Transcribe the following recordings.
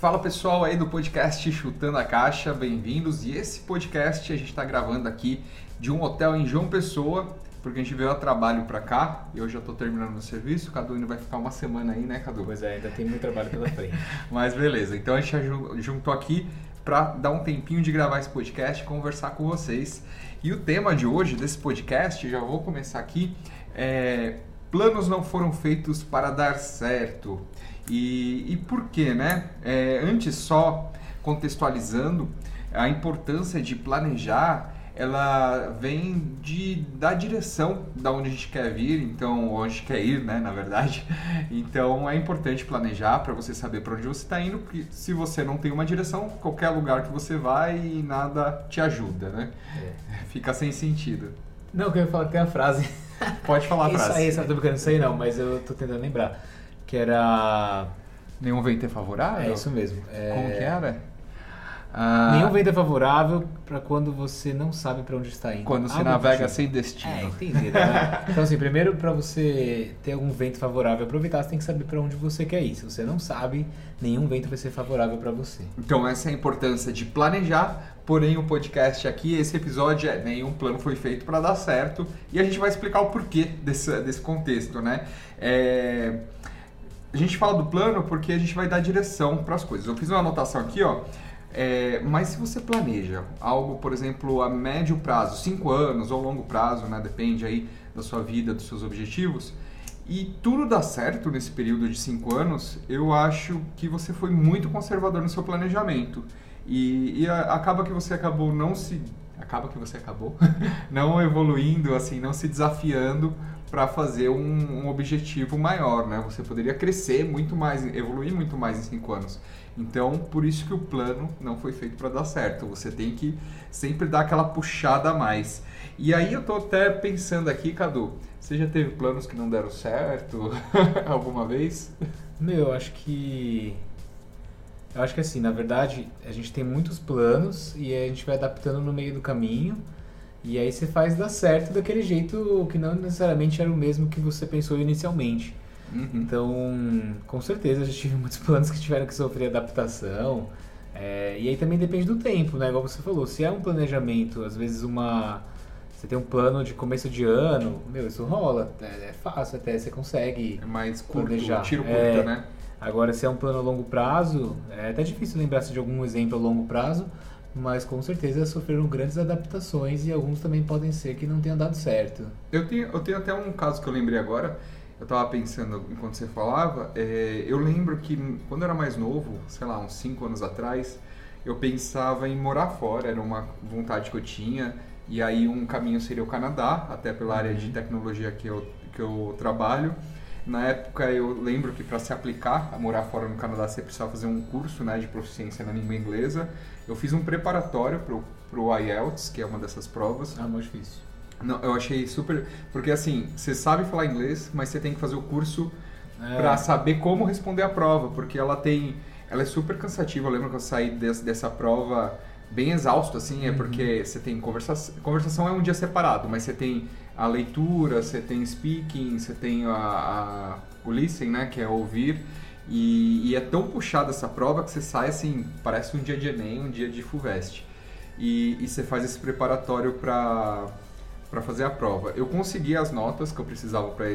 Fala pessoal aí do podcast Chutando a Caixa, bem-vindos. E esse podcast a gente está gravando aqui de um hotel em João Pessoa, porque a gente veio a trabalho para cá e eu já estou terminando o serviço. O Cadu ainda vai ficar uma semana aí, né, Cadu? Pois é, ainda tem muito trabalho pela frente. Mas beleza, então a gente juntou aqui para dar um tempinho de gravar esse podcast e conversar com vocês. E o tema de hoje desse podcast, já vou começar aqui, é planos não foram feitos para dar certo. E, e por quê, né? É, antes só contextualizando, a importância de planejar ela vem de, da direção da onde a gente quer vir, então onde a gente quer ir, né, na verdade. Então é importante planejar para você saber para onde você está indo, porque se você não tem uma direção, qualquer lugar que você vai nada te ajuda, né? É. Fica sem sentido. Não, que eu ia falar tem a frase. Pode falar a frase. Isso aí, sabe, tô brincando, isso aí não, mas eu tô tentando lembrar que era. Nenhum vento é favorável? É isso mesmo. É... Como que era? Ah, Nenhum vento é favorável para quando você não sabe para onde está indo. Quando você navega tipo. sem destino. É, entendi. Né? então, assim, primeiro, para você ter algum vento favorável aproveitar, você tem que saber para onde você quer ir. Se você não sabe, nenhum vento vai ser favorável para você. Então, essa é a importância de planejar. Porém, o podcast aqui, esse episódio, é nenhum plano foi feito para dar certo. E a gente vai explicar o porquê desse, desse contexto, né? É a gente fala do plano porque a gente vai dar direção para as coisas. Eu fiz uma anotação aqui, ó. É, mas se você planeja algo, por exemplo, a médio prazo, 5 anos ou longo prazo, né, depende aí da sua vida, dos seus objetivos, e tudo dá certo nesse período de 5 anos, eu acho que você foi muito conservador no seu planejamento. E, e a, acaba que você acabou não se. Acaba que você acabou não evoluindo, assim, não se desafiando para fazer um, um, objetivo maior, né? Você poderia crescer muito mais, evoluir muito mais em cinco anos. Então, por isso que o plano não foi feito para dar certo. Você tem que sempre dar aquela puxada a mais. E aí eu tô até pensando aqui, Cadu, você já teve planos que não deram certo alguma vez? Meu, eu acho que eu acho que assim, na verdade, a gente tem muitos planos e a gente vai adaptando no meio do caminho. E aí você faz dar certo daquele jeito que não necessariamente era o mesmo que você pensou inicialmente. Uhum. Então, com certeza, eu já tive muitos planos que tiveram que sofrer adaptação. É, e aí também depende do tempo, né? Igual você falou, se é um planejamento, às vezes uma. Você tem um plano de começo de ano, meu, isso rola. É, é fácil até, você consegue. É mais curto, planejar. tiro curto, é, né? Agora, se é um plano a longo prazo, é até difícil lembrar-se de algum exemplo a longo prazo, mas com certeza sofreram grandes adaptações e alguns também podem ser que não tenham dado certo. Eu tenho, eu tenho até um caso que eu lembrei agora, eu estava pensando enquanto você falava, é, eu lembro que quando eu era mais novo, sei lá, uns 5 anos atrás, eu pensava em morar fora, era uma vontade que eu tinha, e aí um caminho seria o Canadá, até pela área de uhum. tecnologia que eu, que eu trabalho. Na época eu lembro que para se aplicar a morar fora no Canadá você precisava fazer um curso né, de proficiência na língua inglesa. Eu fiz um preparatório para o IELTS, que é uma dessas provas. Ah, muito difícil. Não, eu achei super. Porque assim, você sabe falar inglês, mas você tem que fazer o curso é. para saber como responder a prova, porque ela tem. Ela é super cansativa. Eu lembro que eu saí dessa, dessa prova bem exausto, assim, é uhum. porque você tem conversação. Conversação é um dia separado, mas você tem a leitura, você tem speaking, você tem a, a, o listen, né, que é ouvir. E, e, é tão puxada essa prova que você sai assim, parece um dia de Enem, um dia de FUVEST. E, e você faz esse preparatório para para fazer a prova. Eu consegui as notas que eu precisava, pra,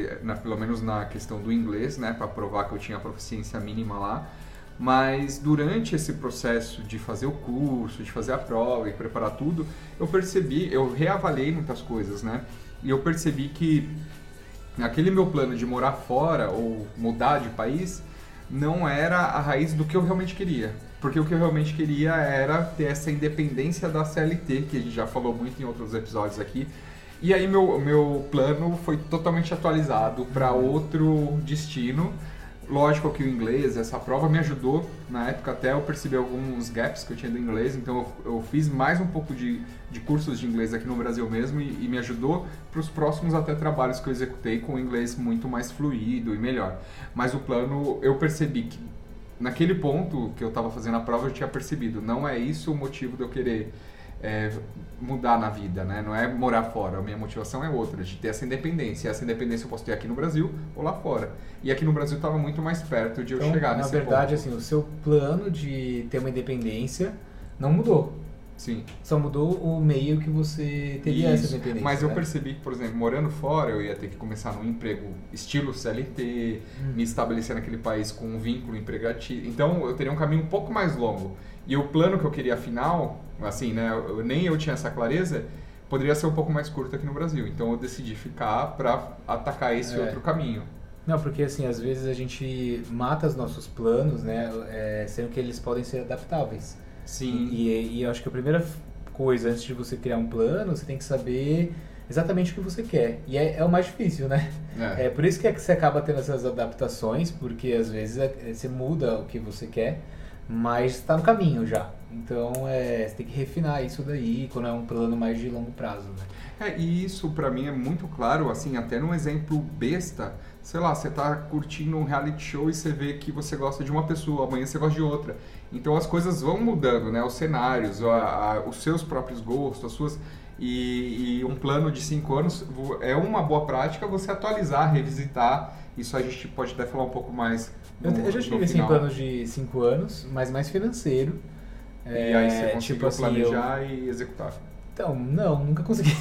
pelo menos na questão do inglês, né, para provar que eu tinha a proficiência mínima lá. Mas durante esse processo de fazer o curso, de fazer a prova e preparar tudo, eu percebi, eu reavaliei muitas coisas, né? E eu percebi que aquele meu plano de morar fora ou mudar de país não era a raiz do que eu realmente queria. Porque o que eu realmente queria era ter essa independência da CLT, que a gente já falou muito em outros episódios aqui. E aí meu, meu plano foi totalmente atualizado para outro destino Lógico que o inglês, essa prova me ajudou. Na época até eu percebi alguns gaps que eu tinha do inglês, então eu, eu fiz mais um pouco de, de cursos de inglês aqui no Brasil mesmo e, e me ajudou para os próximos até trabalhos que eu executei com o inglês muito mais fluido e melhor. Mas o plano, eu percebi que naquele ponto que eu estava fazendo a prova eu tinha percebido, não é isso o motivo de eu querer é, mudar na vida, né? Não é morar fora. A minha motivação é outra, de ter essa independência. E essa independência eu posso ter aqui no Brasil ou lá fora. E aqui no Brasil estava muito mais perto de eu então, chegar na nesse verdade, ponto. assim, o seu plano de ter uma independência não mudou. Sim. Só mudou o meio que você teria Isso. essa independência. Mas eu né? percebi que, por exemplo, morando fora, eu ia ter que começar num emprego estilo CLT, me estabelecer naquele país com um vínculo empregatício. Então, eu teria um caminho um pouco mais longo. E o plano que eu queria afinal, assim, né, eu- nem eu tinha essa clareza, poderia ser um pouco mais curto aqui no Brasil. Então, eu decidi ficar para atacar esse É. outro caminho. Não, porque assim, às vezes a gente mata os nossos planos, né? é, sendo que eles podem ser adaptáveis. Sim. E, e eu acho que a primeira coisa, antes de você criar um plano, você tem que saber exatamente o que você quer. E é, é o mais difícil, né? É. É por isso que, é que você acaba tendo essas adaptações, porque às vezes é- é- você muda o que você quer, mas está no caminho já. Então é, você tem que refinar isso daí quando é um plano mais de longo prazo, né? É, e isso pra mim é muito claro, assim, até num exemplo besta. Sei lá, você tá curtindo um reality show e você vê que você gosta de uma pessoa, amanhã você gosta de outra. Então as coisas vão mudando, né? Os cenários, a- a- os seus próprios gostos, as suas. E, e um plano de cinco anos é uma boa prática você atualizar, revisitar. Isso a gente pode até falar um pouco mais. Eu, no- eu já no tive assim, planos de 5 anos, mas mais financeiro. E aí você É, conseguiu tipo assim, eu- planejar e executar. Então, não, nunca consegui.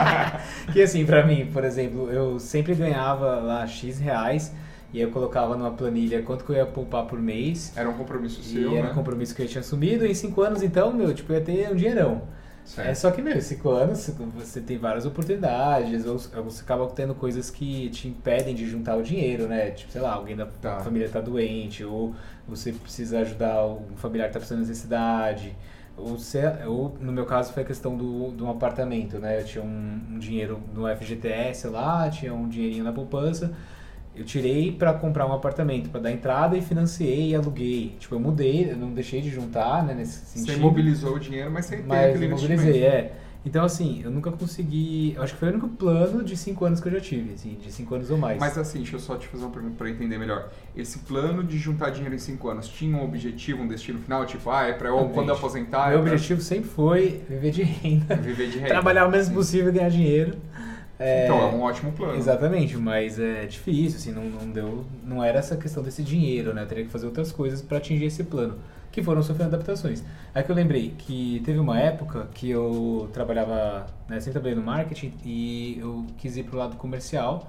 que assim, pra mim, por exemplo, eu sempre ganhava lá X reais e eu colocava numa planilha quanto que eu ia poupar por mês. Era um compromisso E seu, era né? um compromisso que eu tinha assumido. E em 5 anos, então, meu, tipo, eu ia ter um dinheirão. Certo. É só que, meu, em 5 anos você tem várias oportunidades, ou você acaba tendo coisas que te impedem de juntar o dinheiro, né? Tipo, sei lá, alguém da Tá. família tá doente, ou você precisa ajudar um familiar que tá precisando de necessidade. Ou, se, ou no meu caso foi a questão do, do apartamento, né? Eu tinha um, um dinheiro no FGTS lá, tinha um dinheirinho na poupança. Eu tirei pra comprar um apartamento, pra dar entrada e financiei e aluguei. Tipo, eu mudei, eu não deixei de juntar, né, nesse sentido. Você imobilizou o dinheiro, mas sem ter Mas aquele imobilizei, é. Então, assim, eu nunca consegui. Eu acho que foi o único plano de 5 anos que eu já tive, assim, de 5 anos ou mais. Mas assim, deixa eu só te fazer uma pergunta para entender melhor. Esse plano de juntar dinheiro em 5 anos tinha um objetivo, um destino final? Tipo, ah, é para eu quando eu aposentar, Meu é pra objetivo sempre foi viver de renda, viver de renda. trabalhar o menos Sim. possível e ganhar dinheiro. É, Então, é um ótimo plano. Exatamente, mas é difícil, assim, não, não deu. Não era essa questão desse dinheiro, né? Eu teria que fazer outras coisas para atingir esse plano, que foram sofrendo adaptações. Aí que eu lembrei que teve uma época que eu trabalhava, né, sempre trabalhei no marketing e eu quis ir pro lado comercial.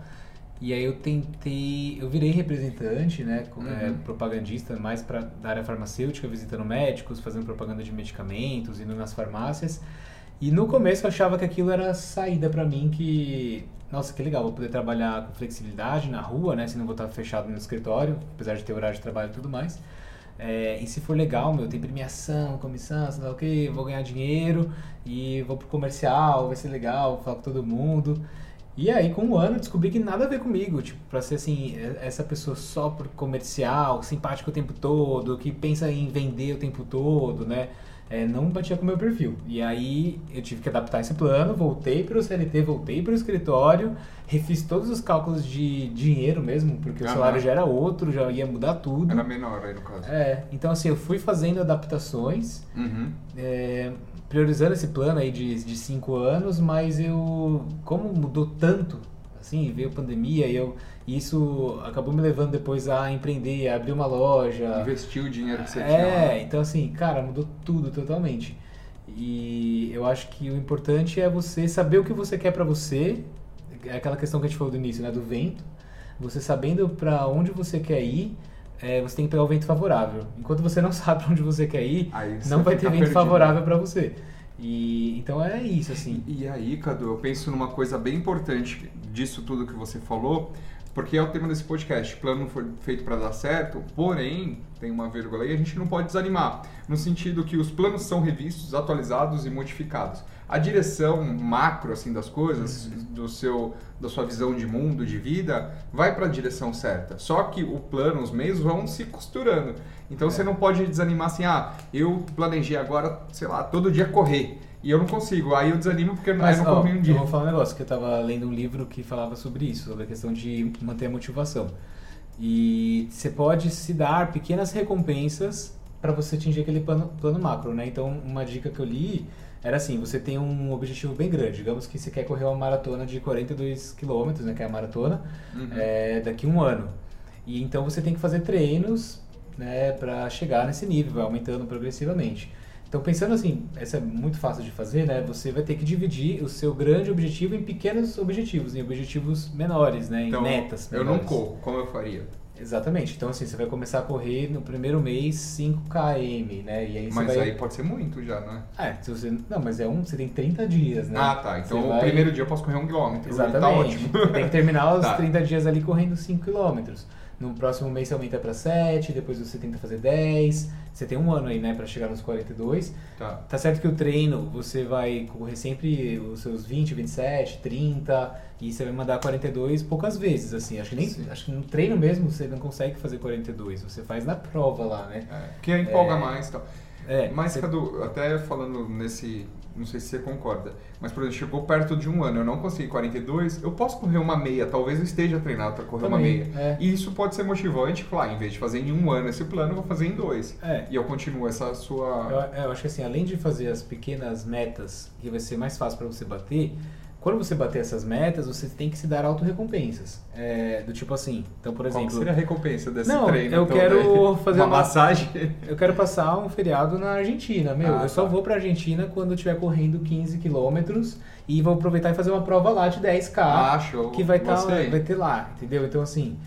E aí eu tentei, eu virei representante, né, co- é, Uhum. propagandista mais para da área farmacêutica, visitando médicos, fazendo propaganda de medicamentos, indo nas farmácias. E no começo eu achava que aquilo era saída pra mim, que nossa, que legal, vou poder trabalhar com flexibilidade na rua, né, se não vou estar fechado no escritório, apesar de ter horário de trabalho e tudo mais. É, e se for legal, meu, tem premiação, comissão, sei lá o que, vou ganhar dinheiro e vou pro comercial, vai ser legal, vou falar com todo mundo. E aí, com um ano, descobri que nada a ver comigo, tipo, pra ser assim, essa pessoa só por comercial, simpática o tempo todo, que pensa em vender o tempo todo, né? É, não batia com o meu perfil. E aí, eu tive que adaptar esse plano, voltei pro CLT, voltei pro escritório, refiz todos os cálculos de dinheiro mesmo, porque o salário já era outro, já ia mudar tudo. Era menor aí no caso. É, então assim, eu fui fazendo adaptações, Uhum. é, priorizando esse plano aí de, de cinco anos, mas eu, como mudou tanto, assim, veio pandemia e eu, isso acabou me levando depois a empreender, a abrir uma loja. Investiu o dinheiro que você tinha. É, então assim, cara, mudou tudo totalmente. E eu acho que o importante é você saber o que você quer pra você, é aquela questão que a gente falou do início, né, do vento. Você sabendo pra onde você quer ir, é, você tem que pegar o vento favorável. Enquanto você não sabe pra onde você quer ir, Aí você não vai ter fica vento perdido. favorável pra você. E então é isso assim. E, aí, Cadu, eu penso numa coisa bem importante disso tudo que você falou, porque é o tema desse podcast. Plano foi feito para dar certo, porém, tem uma vírgula aí, a gente não pode desanimar, no sentido que os planos são revistos, atualizados e modificados. A direção macro assim das coisas, do seu da sua visão de mundo, de vida, vai para a direção certa. Só que o plano, os meios vão se costurando. Então você não pode desanimar assim, ah, eu planejei agora, sei lá, todo dia correr. E eu não consigo. Aí eu desanimo porque eu não- Mas eu não ó, corri um eu dia. vou falar um negócio que eu tava lendo um livro que falava sobre isso, sobre a questão de manter a motivação. E você pode se dar pequenas recompensas para você atingir aquele plano, plano macro, né? Então, uma dica que eu li era assim, você tem um objetivo bem grande. Digamos que você quer correr uma maratona de 42 quilômetros, né, que é a maratona, Uhum. é, daqui a um ano. E então você tem que fazer treinos né, para chegar nesse nível, vai aumentando progressivamente. Então pensando assim, essa é muito fácil de fazer, né? Você vai ter que dividir o seu grande objetivo em pequenos objetivos, em objetivos menores, né? Em Então, metas. eu não menores. corro, como eu faria? Exatamente. Então assim, você vai começar a correr no primeiro mês 5 km, né? E aí Mas vai aí pode ser muito já, não é? É, se você não, mas é um, você tem 30 dias, né? Ah, tá. Então Você o vai- primeiro dia eu posso correr um quilômetro. Exatamente. Tá ótimo. Tem que terminar os Tá. 30 dias ali correndo 5 km. No próximo mês você aumenta para 7, depois você tenta fazer 10. Você tem um ano aí, né, para chegar nos 42. Tá. Tá certo que o treino você vai correr sempre os seus 20, 27, 30 e você vai mandar 42 poucas vezes, assim. Acho que nem Sim. acho que no treino mesmo você não consegue fazer 42, você faz na prova lá, né? É, porque empolga É. mais e tal. É, Mas, você- Cadu, até falando nesse. Não sei se você concorda, mas, por exemplo, chegou perto de um ano, eu não consegui 42, eu posso correr uma meia, talvez eu esteja treinado para correr uma Também, meia. é. E isso pode ser motivante, falar, em vez de fazer em um ano esse plano, eu vou fazer em dois. É. E eu continuo essa sua. Eu, eu acho que assim, além de fazer as pequenas metas, que vai ser mais fácil para você bater, quando você bater essas metas, você tem que se dar auto-recompensas. É, do tipo assim, então, por Qual exemplo, seria a recompensa desse Não, treino? eu quero aí? fazer uma uma- massagem. eu quero passar um feriado na Argentina, meu. Ah, eu só tá. vou pra Argentina quando eu estiver correndo 15 quilômetros e vou aproveitar e fazer uma prova lá de 10k. Ah, show. que vai, tá, vai ter lá, entendeu? Então, assim,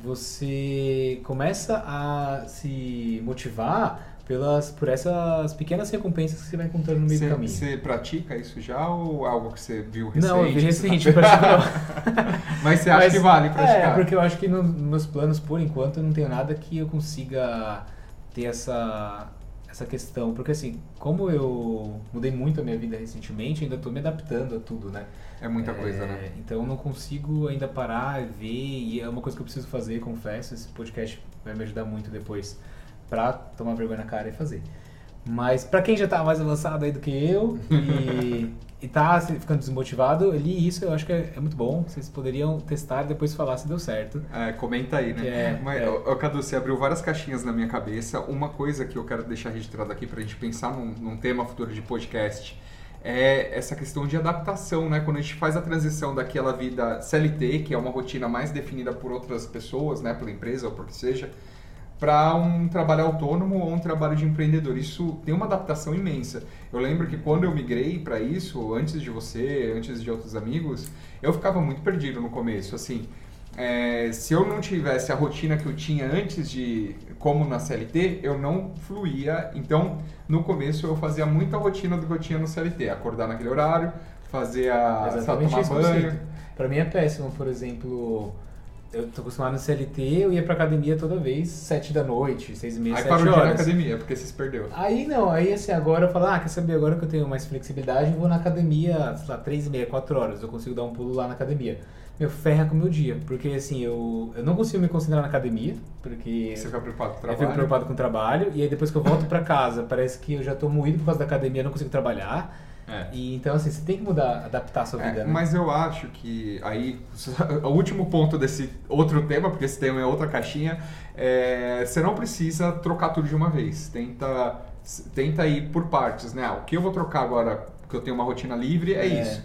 você começa a se motivar pelas, por essas pequenas recompensas que você vai encontrando no meio do Você, caminho. você pratica isso já ou é algo que você viu recente? Não, eu vi recente, tá-. Mas você acha Mas, que vale praticar? É, porque eu acho que no- nos meus planos, por enquanto, eu não tenho nada que eu consiga ter essa, essa questão. Porque assim, como eu mudei muito a minha vida recentemente, ainda estou me adaptando a tudo, né? É muita É, coisa, né? Então eu não consigo ainda parar ver, e é uma coisa que eu preciso fazer, confesso. Esse podcast vai me ajudar muito depois pra tomar vergonha na cara e fazer. Mas pra quem já tá mais avançado aí do que eu e, e tá ficando desmotivado, eu li isso, eu acho que é, é muito bom. Vocês poderiam testar e depois falar se deu certo. É, comenta aí, né? É- Mas, é. Cadu, você abriu várias caixinhas na minha cabeça. Uma coisa que eu quero deixar registrado aqui pra gente pensar num, num tema futuro de podcast é essa questão de adaptação, né? Quando a gente faz a transição daquela vida CLT, que é uma rotina mais definida por outras pessoas, né? Pela empresa ou por que seja, para um trabalho autônomo ou um trabalho de empreendedor. Isso tem uma adaptação imensa. Eu lembro que quando eu migrei para isso, antes de você, antes de outros amigos, eu ficava muito perdido no começo. Assim, é, se eu não tivesse a rotina que eu tinha antes de, como na CLT, eu não fluía. Então, no começo, eu fazia muita rotina do que eu tinha no CLT. Acordar naquele horário, fazer a, Exatamente tomar banho. Pra mim é péssimo, por exemplo, eu tô acostumado no CLT, eu ia pra academia toda vez, 7 da noite, 6 e meia, Aí 7 parou de ir na horas. academia, porque você se perdeu. Aí não, aí assim, agora eu falo, ah, quer saber, agora que eu tenho mais flexibilidade, eu vou na academia, sei lá, 3 e meia, 4 horas, eu consigo dar um pulo lá na academia. Meu, ferra com o meu dia, porque assim, eu, eu não consigo me concentrar na academia, porque Você fica preocupado com o eu trabalho. fico preocupado com o trabalho, e aí depois que eu volto pra casa, parece que eu já tô moído por causa da academia, eu não consigo trabalhar. É. E, então, assim, você tem que mudar, adaptar a sua É, vida, né? Mas eu acho que aí, o último ponto desse outro tema, porque esse tema é outra caixinha, é, você não precisa trocar tudo de uma vez. Tenta, tenta ir por partes, né? Ah, O que eu vou trocar agora, que eu tenho uma rotina livre, é, É. isso.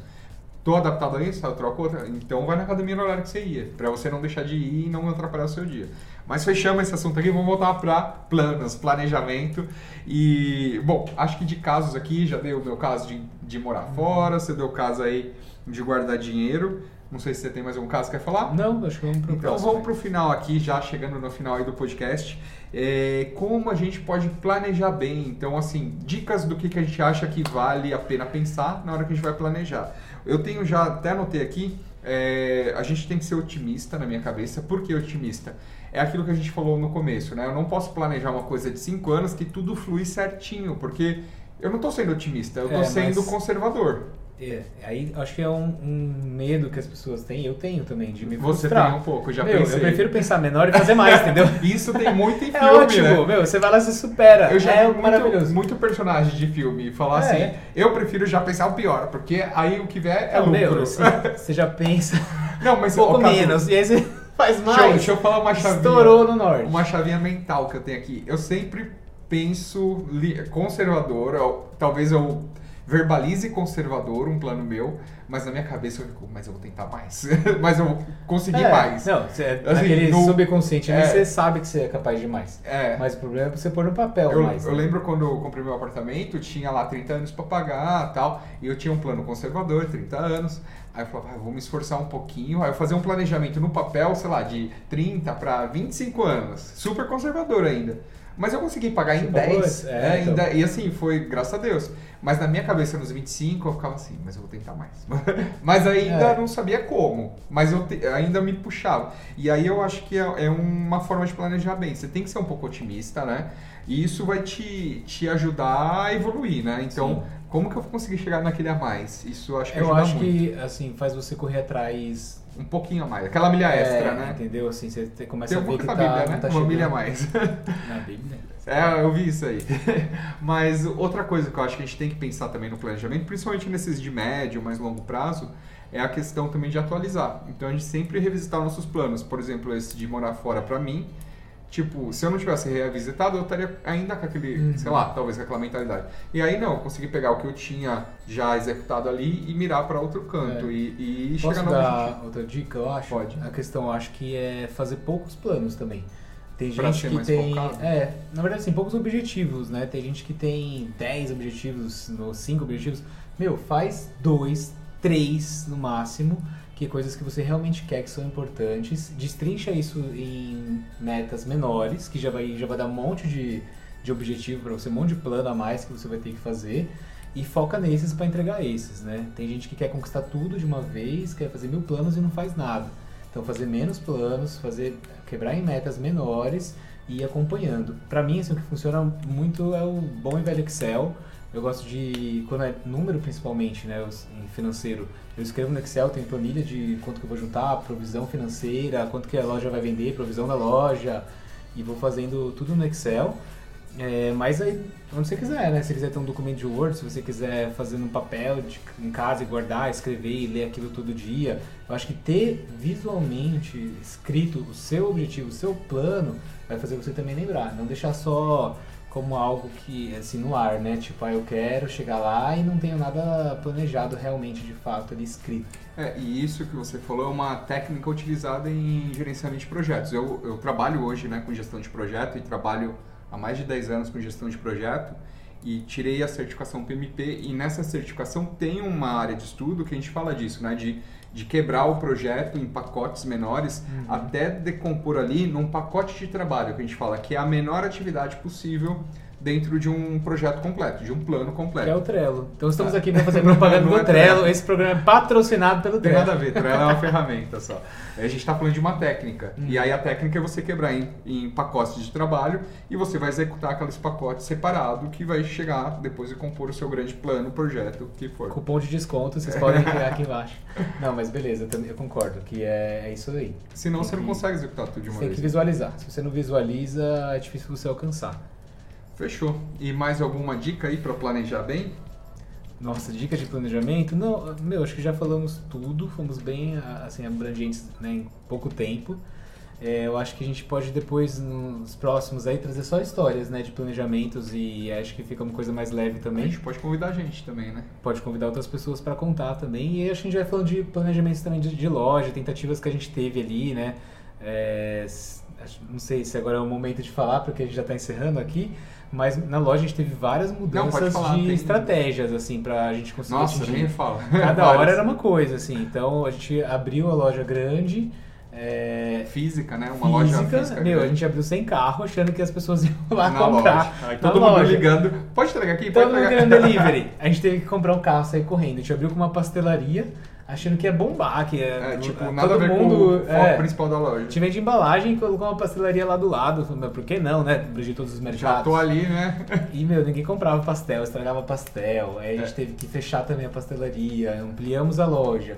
Tô adaptado a isso, eu troco outra. Então vai na academia no horário que você ia, pra você não deixar de ir e não atrapalhar o seu dia. Mas fechamos esse assunto aqui, vamos voltar para planos, planejamento. E, bom, acho que de casos aqui, já deu o meu caso de, de morar fora, você deu o caso aí de guardar dinheiro. Não sei se você tem mais algum caso que quer falar. Não, acho que vamos pro Então próximo. vamos pro final aqui, já chegando no final aí do podcast. É, como a gente pode planejar bem? Então, assim, dicas do que, que a gente acha que vale a pena pensar na hora que a gente vai planejar. Eu tenho já até anotei aqui, é, a gente tem que ser otimista na minha cabeça. Por que otimista? É aquilo que a gente falou no começo, né? Eu não posso planejar uma coisa de 5 anos que tudo flui certinho, porque eu não estou sendo otimista, eu estou É, sendo mas- conservador. É, aí acho que é um, um medo que as pessoas têm, eu tenho também, de me Você frustrar. tem um pouco, já meu, pensei. eu prefiro pensar menor e fazer mais, entendeu? Isso tem muito em É filme, ótimo, né? meu, você vai lá e se supera. Eu já é muito, maravilhoso. muito personagem de filme falar É. assim, eu prefiro já pensar o pior, porque aí o que vier é Não, lucro. meu, assim, você já pensa Não, mas um pouco menos, e aí você faz mais. Deixa eu, deixa eu falar uma chavinha. Estourou no norte. Uma chavinha mental que eu tenho aqui. Eu sempre penso conservador, ou talvez eu verbalize conservador um plano meu, mas na minha cabeça eu fico, mas eu vou tentar mais. mas eu vou conseguir É, mais. Não, você, Assim, naquele no- subconsciente ali, é. você sabe que você é capaz de mais. É. Mas o problema é você pôr no papel Eu, mais. eu né? lembro quando eu comprei meu apartamento, tinha lá 30 anos pra pagar tal, e eu tinha um plano conservador, 30 anos. Aí eu falava, ah, vou me esforçar um pouquinho. Aí eu fazia um planejamento no papel, sei lá, de 30 para 25 anos. Super conservador ainda. Mas eu consegui pagar em Você pagou 10. esse? É, É, em então. 10, E assim, foi graças a Deus. Mas na minha cabeça, nos 25, eu ficava assim, mas eu vou tentar mais. mas ainda É. não sabia como. Mas eu te- ainda me puxava. E aí eu acho que é, é uma forma de planejar bem. Você tem que ser um pouco otimista, né? E isso vai te, te ajudar a evoluir, né? Então, Sim. Como que eu vou conseguir chegar naquele a mais? Isso acho que Eu ajuda acho muito. que, assim, faz você correr atrás... Um pouquinho a mais. Aquela milha extra, é, né? Entendeu? Assim, você começa Tem um a ver que tá, Bíblia, né? tá Uma milha a mais. Na Bíblia. É, eu vi isso aí. Mas outra coisa que eu acho que a gente tem que pensar também no planejamento, principalmente nesses de médio, mais longo prazo, é a questão também de atualizar. Então a gente sempre revisitar nossos planos. Por exemplo, esse de morar fora pra mim, tipo, se eu não tivesse revisitado, eu estaria ainda com aquele, Uhum. sei lá, talvez com aquela mentalidade. E aí não, eu consegui pegar o que eu tinha já executado ali e mirar pra outro canto É. e, e Posso chegar no dar outra dica, eu acho? Pode. A questão, eu acho que é fazer poucos planos também. Tem gente que tem. focado. É, na verdade, assim, poucos objetivos, né? Tem gente que tem 10 objetivos, no 5 objetivos. Meu, faz dois, três no máximo, que coisas que você realmente quer que são importantes. Destrincha isso em metas menores, que já vai, já vai dar um monte de, de objetivo para você, um monte de plano a mais que você vai ter que fazer. E foca nesses para entregar esses, né? Tem gente que quer conquistar tudo de uma vez, quer fazer mil planos e não faz nada. Então fazer menos planos, fazer quebrar em metas menores e ir acompanhando. Para mim, assim, o que funciona muito é o bom e velho Excel. Eu gosto de, quando é número principalmente, né, em financeiro, eu escrevo no Excel, tenho planilha de quanto que eu vou juntar, provisão financeira, quanto que a loja vai vender, provisão da loja, e vou fazendo tudo no Excel. É, mas aí, onde você quiser, né? Se quiser ter um documento de Word, se você quiser fazer num papel de- em casa e guardar, escrever e ler aquilo todo dia, eu acho que ter visualmente escrito o seu objetivo, o seu plano, vai fazer você também lembrar. Não deixar só como algo que, assim, no ar, né? Tipo, ah, eu quero chegar lá e não tenho nada planejado realmente, de fato, ali escrito. É, e isso que você falou é uma técnica utilizada em gerenciamento de projetos. Eu, eu trabalho hoje né, com gestão de projeto e trabalho há mais de 10 anos com gestão de projeto e tirei a certificação PMP e nessa certificação tem uma área de estudo que a gente fala disso, né, de, de quebrar o projeto em pacotes menores até decompor ali num pacote de trabalho que a gente fala que é a menor atividade possível dentro de um projeto completo, de um plano completo. Que é o Trello. Então estamos aqui para fazer propaganda Não do é Trello. Trello. Esse programa é patrocinado pelo Não tem Trello. nada a ver, Trello é uma ferramenta só. A gente está falando de uma técnica. Hum. E aí a técnica é você quebrar em, em pacotes de trabalho e você vai executar aqueles pacotes separado que vai chegar depois e compor o seu grande plano, projeto, que for. Cupom de desconto, vocês podem criar aqui embaixo. Não, mas beleza, eu concordo que é, é isso aí. Senão Tem você não que- consegue executar tudo de uma Você tem vez. que visualizar. Se você não visualiza, é difícil você alcançar. Fechou. E mais alguma dica aí para planejar bem? Nossa, dica de planejamento? Não, meu, acho que já falamos tudo, fomos bem assim, abrangentes né, em pouco tempo. É, eu acho que a gente pode depois, nos próximos aí, trazer só histórias né, de planejamentos e acho que fica uma coisa mais leve A também. gente pode convidar a gente também, né? Pode convidar outras pessoas para contar também. E acho que a gente vai falando de planejamentos também de, de loja, tentativas que a gente teve ali, né? É, não sei se agora é o momento de falar, porque a gente já está encerrando aqui, mas na loja a gente teve várias mudanças falar, de tem- estratégias, assim, para a gente conseguir Nossa, atingir. nem fala. Cada hora era uma coisa, assim. Então a gente abriu a loja grande. é, Física, né? Uma loja física. meu, a grande. gente abriu sem carro, achando que as pessoas iam lá na comprar. loja. Aí todo mundo loja. ligando. Pode entregar aqui? Pode Todo mundo entregar querendo delivery. A gente teve que comprar um carro, sair correndo. A gente abriu com uma pastelaria, achando que ia bombar, que ia, É, tipo, todo nada a ver mundo, com o foco é, principal da loja. Gente vende embalagem e colocou uma pastelaria lá do lado. Por que não, né? Abrangir todos os Já mercados. tô ali, né? E, meu, ninguém comprava pastel, estragava pastel. Aí a gente É. teve que fechar também a pastelaria, ampliamos a loja.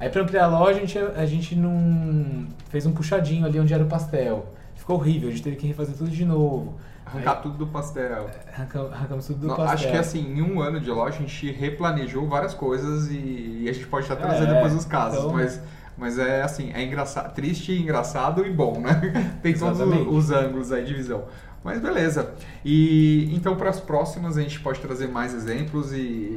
Aí pra ampliar a loja, a gente, a gente não fez um puxadinho ali onde era o pastel. Ficou horrível, a gente teve que refazer tudo de novo. Arrancar tudo do pastel. Arranca- Arrancamos tudo do Não, pastel. acho que assim, em um ano de loja a gente replanejou várias coisas e, e a gente pode até trazer É, depois os casos, então- mas Mas é assim, é engraçado, triste, engraçado e bom, né? Tem todos os ângulos aí de visão. Mas beleza. E então para as próximas a gente pode trazer mais exemplos e,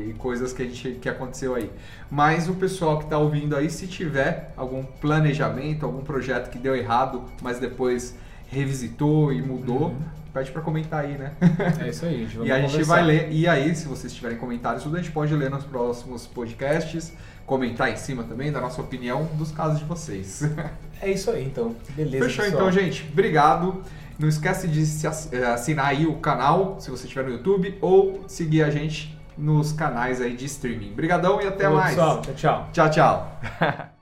e, coisas que a gente que aconteceu aí. Mas o pessoal que está ouvindo aí, se tiver algum planejamento, algum projeto que deu errado, mas depois revisitou e mudou, uhum. Pede para comentar aí, né? É isso aí, gente. e a gente vai ler. E aí, se vocês tiverem comentários, tudo a gente pode ler nos próximos podcasts, comentar em cima também da nossa opinião dos casos de vocês. É isso aí, então. Beleza. Fechou pessoal. então, gente. Obrigado. Não esquece de eh, assinar aí o canal, se você estiver no YouTube, ou seguir a gente nos canais aí de streaming. Obrigadão e até Olá, mais. Pessoal, tchau, tchau. Tchau, tchau.